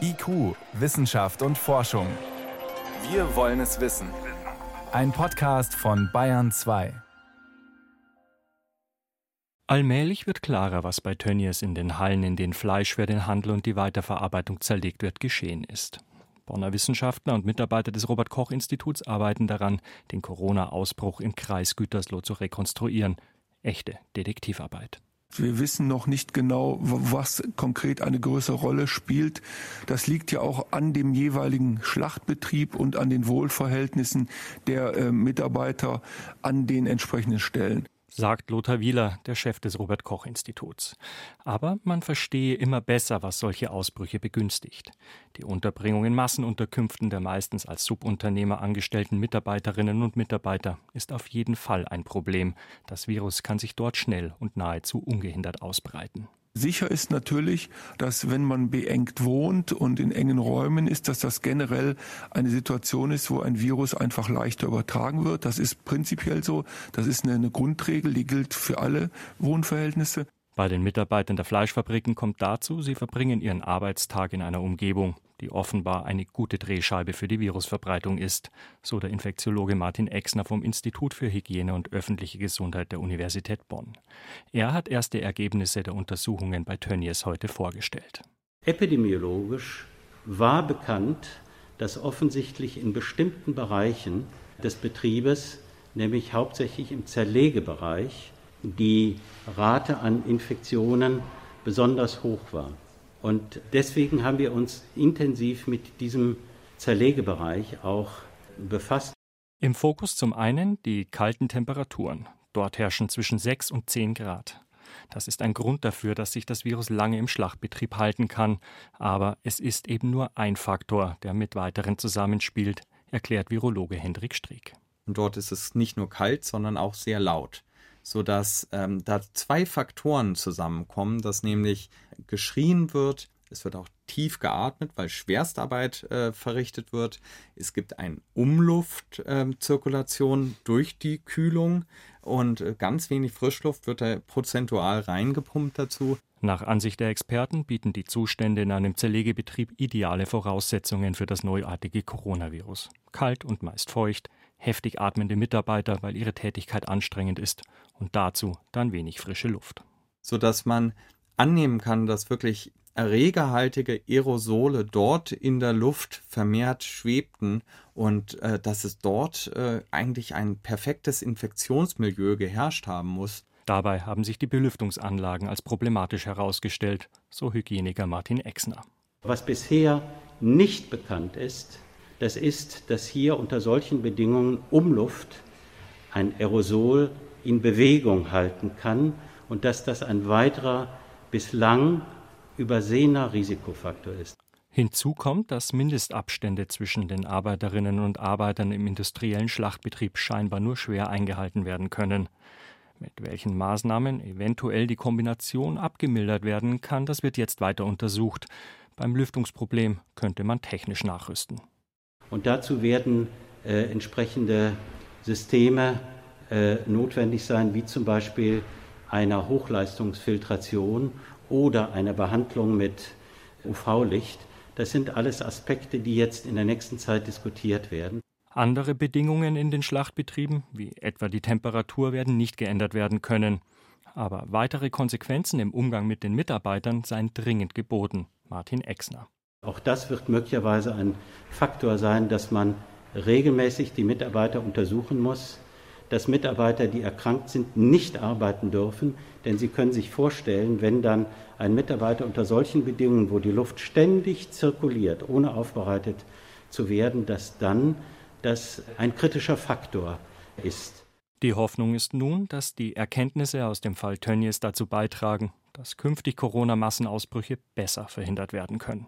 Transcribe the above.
IQ, Wissenschaft und Forschung. Wir wollen es wissen. Ein Podcast von Bayern 2. Allmählich wird klarer, was bei Tönnies in den Hallen, in denen Fleisch für den Handel und die Weiterverarbeitung zerlegt wird, geschehen ist. Bonner Wissenschaftler und Mitarbeiter des Robert Koch Instituts arbeiten daran, den Corona-Ausbruch im Kreis Gütersloh zu rekonstruieren. Echte Detektivarbeit. Wir wissen noch nicht genau, was konkret eine größere Rolle spielt. Das liegt ja auch an dem jeweiligen Schlachtbetrieb und an den Wohlverhältnissen der äh, Mitarbeiter an den entsprechenden Stellen sagt Lothar Wieler, der Chef des Robert Koch Instituts. Aber man verstehe immer besser, was solche Ausbrüche begünstigt. Die Unterbringung in Massenunterkünften der meistens als Subunternehmer angestellten Mitarbeiterinnen und Mitarbeiter ist auf jeden Fall ein Problem. Das Virus kann sich dort schnell und nahezu ungehindert ausbreiten. Sicher ist natürlich, dass wenn man beengt wohnt und in engen Räumen ist, dass das generell eine Situation ist, wo ein Virus einfach leichter übertragen wird. Das ist prinzipiell so. Das ist eine, Grundregel, die gilt für alle Wohnverhältnisse. Bei den Mitarbeitern der Fleischfabriken kommt dazu, sie verbringen ihren Arbeitstag in einer Umgebung, die offenbar eine gute Drehscheibe für die Virusverbreitung ist, so der Infektiologe Martin Exner vom Institut für Hygiene und öffentliche Gesundheit der Universität Bonn. Er hat erste Ergebnisse der Untersuchungen bei Tönnies heute vorgestellt. Epidemiologisch war bekannt, dass offensichtlich in bestimmten Bereichen des Betriebes, nämlich hauptsächlich im Zerlegebereich, die Rate an Infektionen besonders hoch war. Und deswegen haben wir uns intensiv mit diesem Zerlegebereich auch befasst. Im Fokus zum einen die kalten Temperaturen. Dort herrschen zwischen 6 und 10 Grad. Das ist ein Grund dafür, dass sich das Virus lange im Schlachtbetrieb halten kann. Aber es ist eben nur ein Faktor, der mit weiteren zusammenspielt, erklärt Virologe Hendrik Strick. Und dort ist es nicht nur kalt, sondern auch sehr laut sodass ähm, da zwei Faktoren zusammenkommen, dass nämlich geschrien wird, es wird auch tief geatmet, weil Schwerstarbeit äh, verrichtet wird. Es gibt eine Umluftzirkulation äh, durch die Kühlung und äh, ganz wenig Frischluft wird da prozentual reingepumpt dazu. Nach Ansicht der Experten bieten die Zustände in einem Zerlegebetrieb ideale Voraussetzungen für das neuartige Coronavirus. Kalt und meist feucht, heftig atmende Mitarbeiter, weil ihre Tätigkeit anstrengend ist und dazu dann wenig frische Luft. Sodass man annehmen kann, dass wirklich erregerhaltige Aerosole dort in der Luft vermehrt schwebten und äh, dass es dort äh, eigentlich ein perfektes Infektionsmilieu geherrscht haben muss. Dabei haben sich die Belüftungsanlagen als problematisch herausgestellt, so Hygieniker Martin Exner. Was bisher nicht bekannt ist, das ist, dass hier unter solchen Bedingungen Umluft ein Aerosol in Bewegung halten kann und dass das ein weiterer bislang übersehener Risikofaktor ist. Hinzu kommt, dass Mindestabstände zwischen den Arbeiterinnen und Arbeitern im industriellen Schlachtbetrieb scheinbar nur schwer eingehalten werden können. Mit welchen Maßnahmen eventuell die Kombination abgemildert werden kann, das wird jetzt weiter untersucht. Beim Lüftungsproblem könnte man technisch nachrüsten. Und dazu werden äh, entsprechende Systeme äh, notwendig sein, wie zum Beispiel einer Hochleistungsfiltration oder einer Behandlung mit UV-Licht. Das sind alles Aspekte, die jetzt in der nächsten Zeit diskutiert werden. Andere Bedingungen in den Schlachtbetrieben, wie etwa die Temperatur, werden nicht geändert werden können. Aber weitere Konsequenzen im Umgang mit den Mitarbeitern seien dringend geboten. Martin Exner. Auch das wird möglicherweise ein Faktor sein, dass man regelmäßig die Mitarbeiter untersuchen muss, dass Mitarbeiter, die erkrankt sind, nicht arbeiten dürfen. Denn Sie können sich vorstellen, wenn dann ein Mitarbeiter unter solchen Bedingungen, wo die Luft ständig zirkuliert, ohne aufbereitet zu werden, dass dann das ein kritischer Faktor ist. Die Hoffnung ist nun, dass die Erkenntnisse aus dem Fall Tönnies dazu beitragen, dass künftig Corona-Massenausbrüche besser verhindert werden können.